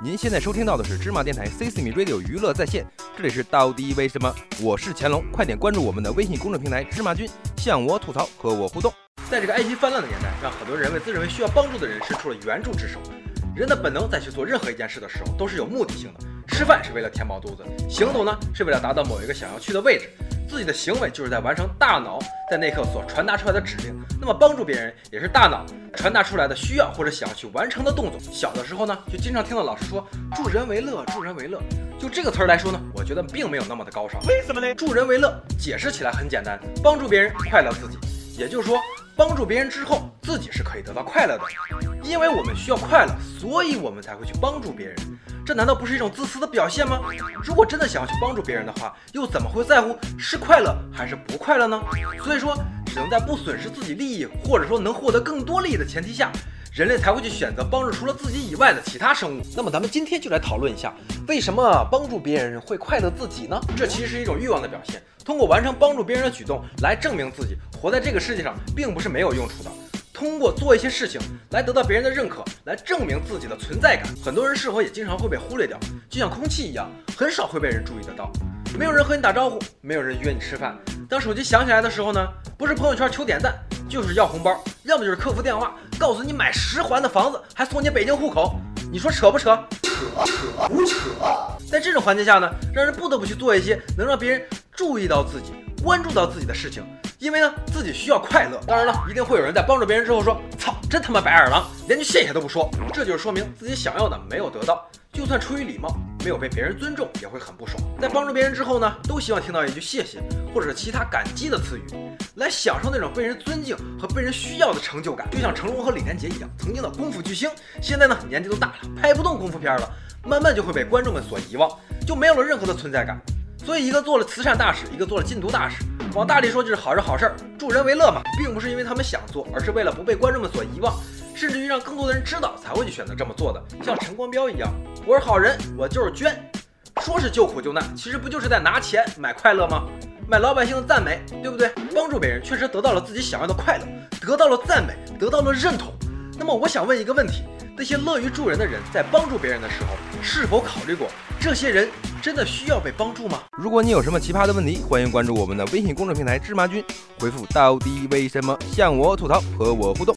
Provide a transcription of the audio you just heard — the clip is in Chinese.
您现在收听到的是芝麻电台 C 四米 Radio 娱乐在线，这里是到底为什么？我是乾隆，快点关注我们的微信公众平台芝麻君，向我吐槽，和我互动。在这个爱心泛滥的年代，让很多人为自认为需要帮助的人伸出了援助之手。人的本能在去做任何一件事的时候都是有目的性的，吃饭是为了填饱肚子，行走呢是为了达到某一个想要去的位置。自己的行为就是在完成大脑在那刻所传达出来的指令。那么帮助别人也是大脑传达出来的需要或者想要去完成的动作。小的时候呢，就经常听到老师说“助人为乐，助人为乐”。就这个词儿来说呢，我觉得并没有那么的高尚。为什么呢？助人为乐，解释起来很简单，帮助别人快乐自己。也就是说，帮助别人之后，自己是可以得到快乐的。因为我们需要快乐，所以我们才会去帮助别人。这难道不是一种自私的表现吗？如果真的想要去帮助别人的话，又怎么会在乎是快乐还是不快乐呢？所以说，只能在不损失自己利益，或者说能获得更多利益的前提下，人类才会去选择帮助除了自己以外的其他生物。那么咱们今天就来讨论一下，为什么帮助别人会快乐自己呢？这其实是一种欲望的表现，通过完成帮助别人的举动来证明自己活在这个世界上并不是没有用处的。通过做一些事情来得到别人的认可，来证明自己的存在感。很多人是否也经常会被忽略掉？就像空气一样，很少会被人注意得到。没有人和你打招呼，没有人约你吃饭。当手机响起来的时候呢，不是朋友圈求点赞，就是要红包，要么就是客服电话告诉你买十环的房子还送你北京户口。你说扯不扯？扯扯不扯。在这种环境下呢，让人不得不去做一些能让别人注意到自己、关注到自己的事情。因为呢，自己需要快乐。当然了，一定会有人在帮助别人之后说：“操，真他妈白眼狼，连句谢谢都不说。”这就是说明自己想要的没有得到，就算出于礼貌，没有被别人尊重，也会很不爽。在帮助别人之后呢，都希望听到一句谢谢，或者是其他感激的词语，来享受那种被人尊敬和被人需要的成就感。就像成龙和李连杰一样，曾经的功夫巨星，现在呢年纪都大了，拍不动功夫片了，慢慢就会被观众们所遗忘，就没有了任何的存在感。所以，一个做了慈善大使，一个做了禁毒大使。往大里说就是好人好事儿，助人为乐嘛，并不是因为他们想做，而是为了不被观众们所遗忘，甚至于让更多的人知道才会去选择这么做的。像陈光标一样，我是好人，我就是捐，说是救苦救难，其实不就是在拿钱买快乐吗？买老百姓的赞美，对不对？帮助别人确实得到了自己想要的快乐，得到了赞美，得到了认同。那么我想问一个问题。那些乐于助人的人，在帮助别人的时候，是否考虑过这些人真的需要被帮助吗？如果你有什么奇葩的问题，欢迎关注我们的微信公众平台“芝麻君”，回复“到底为什么”向我吐槽，和我互动。